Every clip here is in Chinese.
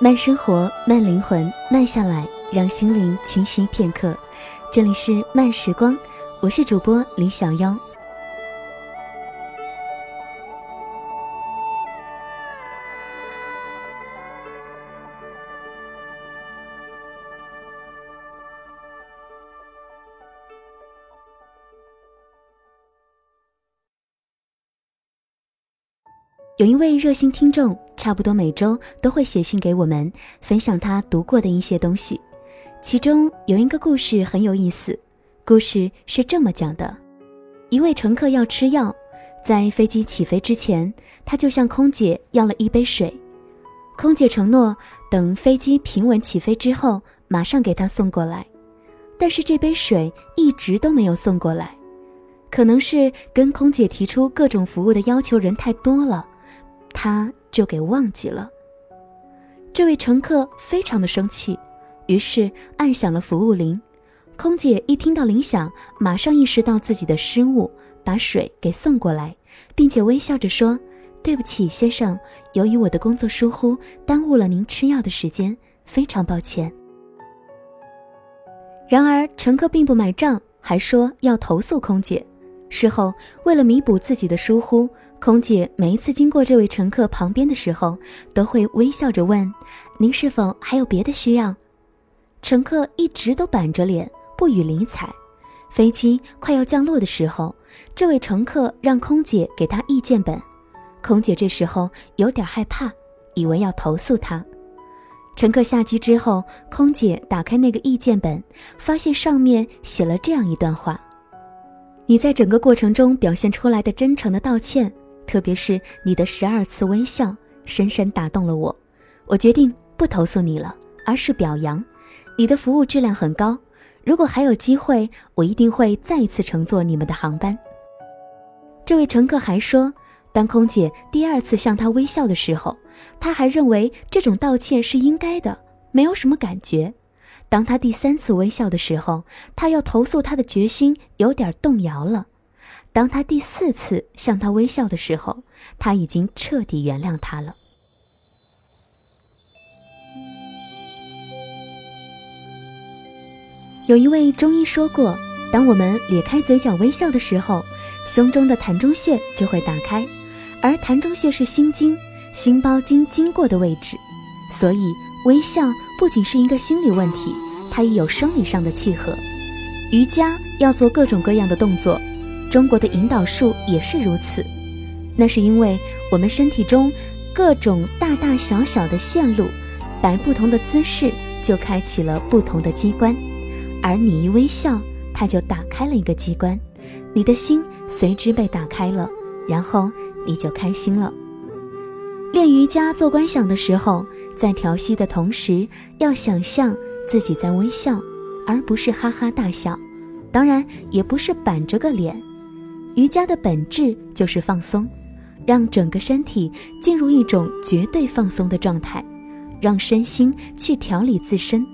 慢生活，慢灵魂，慢下来，让心灵清晰片刻。这里是慢时光，我是主播李小妖。有一位热心听众，差不多每周都会写信给我们，分享他读过的一些东西。其中有一个故事很有意思，故事是这么讲的：一位乘客要吃药，在飞机起飞之前，他就向空姐要了一杯水。空姐承诺等飞机平稳起飞之后，马上给他送过来。但是这杯水一直都没有送过来，可能是跟空姐提出各种服务的要求人太多了。他就给忘记了。这位乘客非常的生气，于是按响了服务铃。空姐一听到铃响，马上意识到自己的失误，把水给送过来，并且微笑着说：“对不起，先生，由于我的工作疏忽，耽误了您吃药的时间，非常抱歉。”然而，乘客并不买账，还说要投诉空姐。事后，为了弥补自己的疏忽，空姐每一次经过这位乘客旁边的时候，都会微笑着问：“您是否还有别的需要？”乘客一直都板着脸，不予理睬。飞机快要降落的时候，这位乘客让空姐给他意见本。空姐这时候有点害怕，以为要投诉他。乘客下机之后，空姐打开那个意见本，发现上面写了这样一段话。你在整个过程中表现出来的真诚的道歉，特别是你的十二次微笑，深深打动了我。我决定不投诉你了，而是表扬你的服务质量很高。如果还有机会，我一定会再一次乘坐你们的航班。这位乘客还说，当空姐第二次向他微笑的时候，他还认为这种道歉是应该的，没有什么感觉。当他第三次微笑的时候，他要投诉他的决心有点动摇了。当他第四次向他微笑的时候，他已经彻底原谅他了。有一位中医说过，当我们咧开嘴角微笑的时候，胸中的膻中穴就会打开，而膻中穴是心经、心包经经过的位置，所以。微笑不仅是一个心理问题，它也有生理上的契合。瑜伽要做各种各样的动作，中国的引导术也是如此。那是因为我们身体中各种大大小小的线路，摆不同的姿势就开启了不同的机关，而你一微笑，它就打开了一个机关，你的心随之被打开了，然后你就开心了。练瑜伽做观想的时候。在调息的同时，要想象自己在微笑，而不是哈哈大笑。当然，也不是板着个脸。瑜伽的本质就是放松，让整个身体进入一种绝对放松的状态，让身心去调理自身。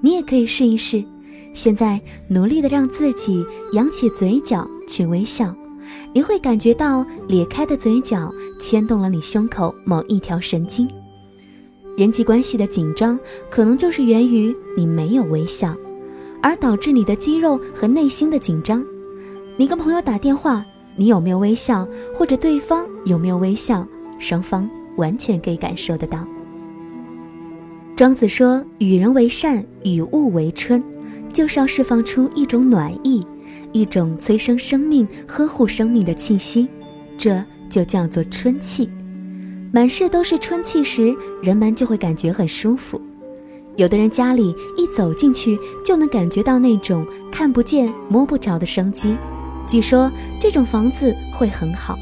你也可以试一试。现在努力的让自己扬起嘴角去微笑，你会感觉到咧开的嘴角牵动了你胸口某一条神经。人际关系的紧张，可能就是源于你没有微笑，而导致你的肌肉和内心的紧张。你跟朋友打电话，你有没有微笑，或者对方有没有微笑，双方完全可以感受得到。庄子说：“与人为善，与物为春”，就是要释放出一种暖意，一种催生生命、呵护生命的气息，这就叫做春气。满室都是春气时，人们就会感觉很舒服。有的人家里一走进去就能感觉到那种看不见摸不着的生机，据说这种房子会很好。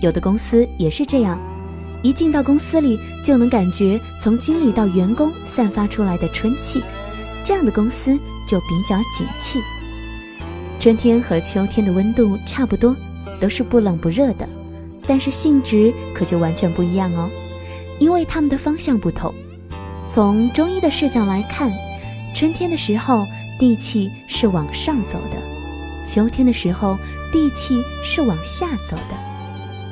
有的公司也是这样，一进到公司里就能感觉从经理到员工散发出来的春气，这样的公司就比较景气。春天和秋天的温度差不多，都是不冷不热的。但是性质可就完全不一样哦，因为它们的方向不同。从中医的视角来看，春天的时候地气是往上走的，秋天的时候地气是往下走的。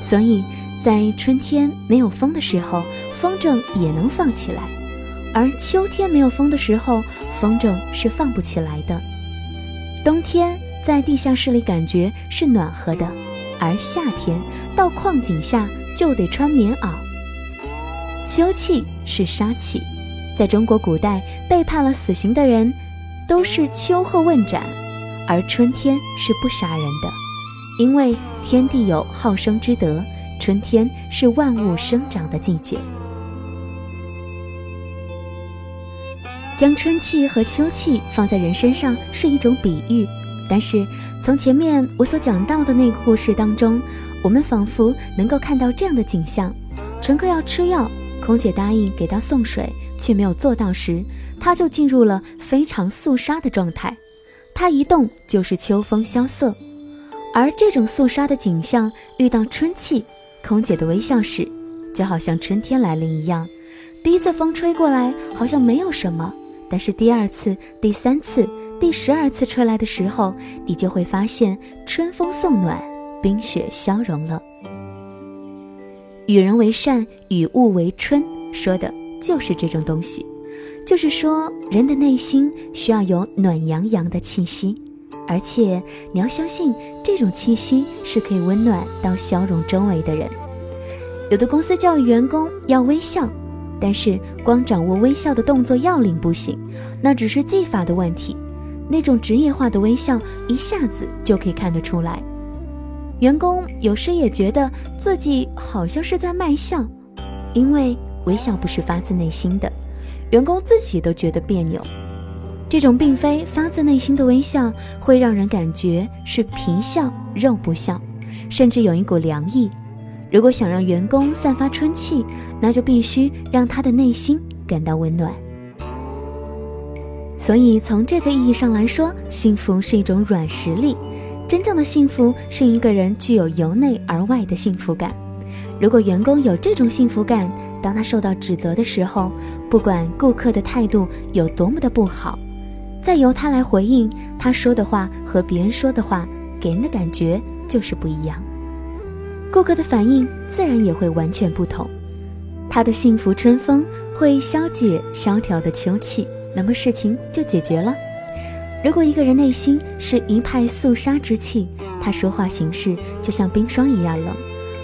所以在春天没有风的时候，风筝也能放起来；而秋天没有风的时候，风筝是放不起来的。冬天在地下室里感觉是暖和的，而夏天到矿井下就得穿棉袄。秋气是杀气，在中国古代被判了死刑的人都是秋后问斩，而春天是不杀人的，因为天地有好生之德，春天是万物生长的季节。将春气和秋气放在人身上是一种比喻，但是从前面我所讲到的那个故事当中，我们仿佛能够看到这样的景象：乘客要吃药，空姐答应给他送水，却没有做到时，他就进入了非常肃杀的状态。它一动就是秋风萧瑟，而这种肃杀的景象遇到春气，空姐的微笑时，就好像春天来临一样。第一次风吹过来，好像没有什么。但是第二次、第三次、第十二次吹来的时候，你就会发现春风送暖，冰雪消融了。与人为善，与物为春，说的就是这种东西。就是说，人的内心需要有暖洋洋的气息，而且你要相信这种气息是可以温暖到消融周围的人。有的公司教育员工要微笑。但是光掌握微笑的动作要领不行，那只是技法的问题。那种职业化的微笑一下子就可以看得出来。员工有时也觉得自己好像是在卖笑，因为微笑不是发自内心的，员工自己都觉得别扭。这种并非发自内心的微笑，会让人感觉是皮笑肉不笑，甚至有一股凉意。如果想让员工散发春气，那就必须让他的内心感到温暖。所以，从这个意义上来说，幸福是一种软实力。真正的幸福是一个人具有由内而外的幸福感。如果员工有这种幸福感，当他受到指责的时候，不管顾客的态度有多么的不好，再由他来回应，他说的话和别人说的话给人的感觉就是不一样。顾客的反应自然也会完全不同，他的幸福春风会消解萧条的秋气，那么事情就解决了。如果一个人内心是一派肃杀之气，他说话行事就像冰霜一样冷。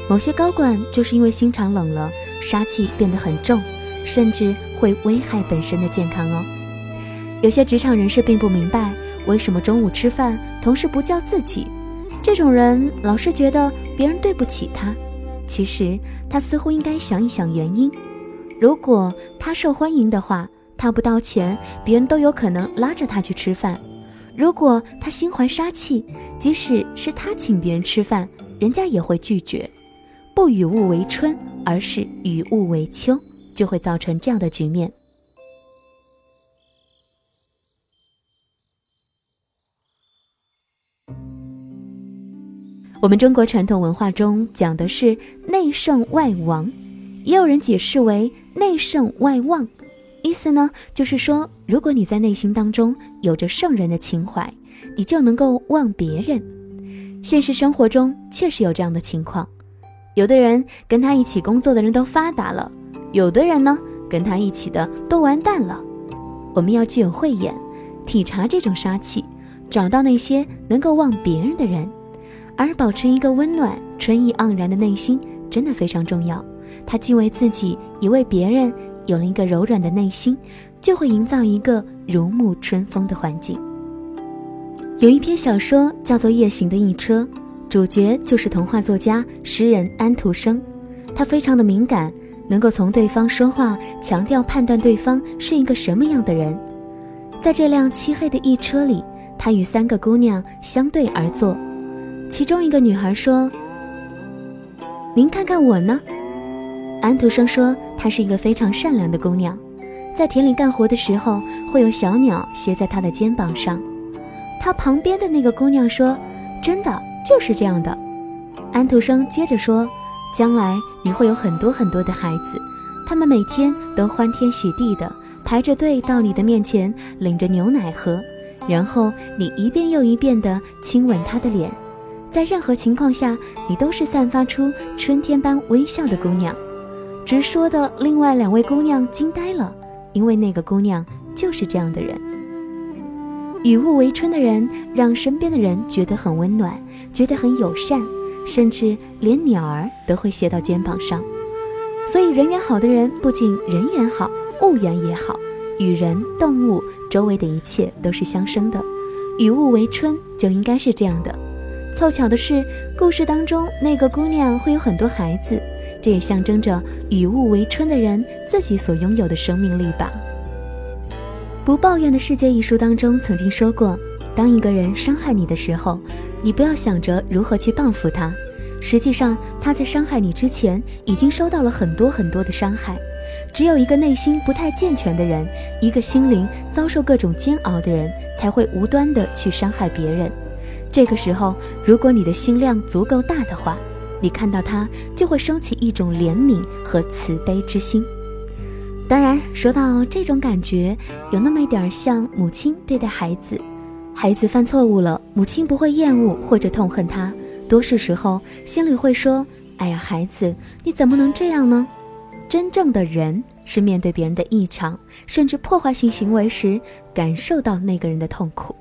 某些高管就是因为心肠冷了，杀气变得很重，甚至会危害本身的健康哦。有些职场人士并不明白为什么中午吃饭同事不叫自己。这种人老是觉得别人对不起他，其实他似乎应该想一想原因。如果他受欢迎的话，他不道歉，别人都有可能拉着他去吃饭；如果他心怀杀气，即使是他请别人吃饭，人家也会拒绝。不与物为春，而是与物为秋，就会造成这样的局面。我们中国传统文化中讲的是内圣外王，也有人解释为内圣外望，意思呢就是说，如果你在内心当中有着圣人的情怀，你就能够望别人。现实生活中确实有这样的情况，有的人跟他一起工作的人都发达了，有的人呢跟他一起的都完蛋了。我们要具有慧眼，体察这种杀气，找到那些能够望别人的人。而保持一个温暖、春意盎然的内心，真的非常重要。他既为自己，也为别人，有了一个柔软的内心，就会营造一个如沐春风的环境。有一篇小说叫做《夜行的一车》，主角就是童话作家、诗人安徒生。他非常的敏感，能够从对方说话强调判断对方是一个什么样的人。在这辆漆黑的一车里，他与三个姑娘相对而坐。其中一个女孩说：“您看看我呢。”安徒生说：“她是一个非常善良的姑娘，在田里干活的时候，会有小鸟歇在她的肩膀上。”她旁边的那个姑娘说：“真的就是这样的。”安徒生接着说：“将来你会有很多很多的孩子，他们每天都欢天喜地的排着队到你的面前领着牛奶喝，然后你一遍又一遍的亲吻他的脸。”在任何情况下，你都是散发出春天般微笑的姑娘。直说的另外两位姑娘惊呆了，因为那个姑娘就是这样的人。与物为春的人，让身边的人觉得很温暖，觉得很友善，甚至连鸟儿都会歇到肩膀上。所以，人缘好的人不仅人缘好，物缘也好，与人、动物、周围的一切都是相生的。与物为春就应该是这样的。凑巧的是，故事当中那个姑娘会有很多孩子，这也象征着与物为春的人自己所拥有的生命力吧。《不抱怨的世界》一书当中曾经说过，当一个人伤害你的时候，你不要想着如何去报复他，实际上他在伤害你之前已经受到了很多很多的伤害。只有一个内心不太健全的人，一个心灵遭受各种煎熬的人，才会无端的去伤害别人。这个时候，如果你的心量足够大的话，你看到他就会升起一种怜悯和慈悲之心。当然，说到这种感觉，有那么一点像母亲对待孩子。孩子犯错误了，母亲不会厌恶或者痛恨他，多数时候心里会说：“哎呀，孩子，你怎么能这样呢？”真正的人是面对别人的异常，甚至破坏性行为时，感受到那个人的痛苦。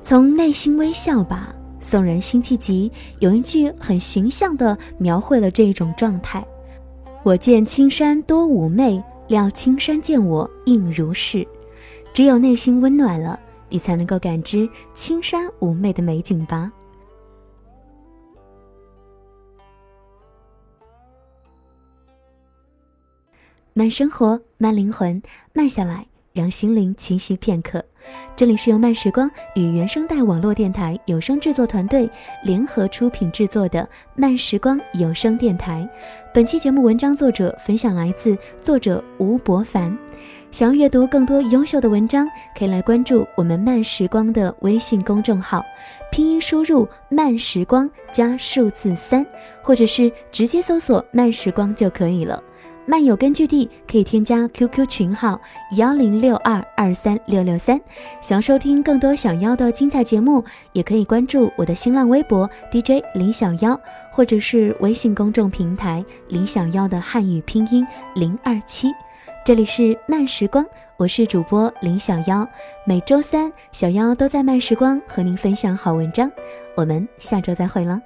从内心微笑吧，送人辛弃疾有一句很形象地描绘了这一种状态。我见青山多妩媚，料青山见我应如是。只有内心温暖了，你才能够感知青山妩媚的美景吧。慢生活，慢灵魂，慢下来，让心灵栖息片刻。这里是由慢时光与原声带网络电台有声制作团队联合出品制作的慢时光有声电台。本期节目文章作者分享来自作者吴伯凡。想要阅读更多优秀的文章，可以来关注我们慢时光的微信公众号，拼音输入慢时光加数字三，或者是直接搜索慢时光就可以了。漫友根据地可以添加 QQ 群号幺零六二二三六六三，想要收听更多小妖的精彩节目，也可以关注我的新浪微博 DJ 林小妖，或者是微信公众平台林小妖的汉语拼音零二七。这里是慢时光，我是主播林小妖，每周三小妖都在慢时光和您分享好文章，我们下周再会了。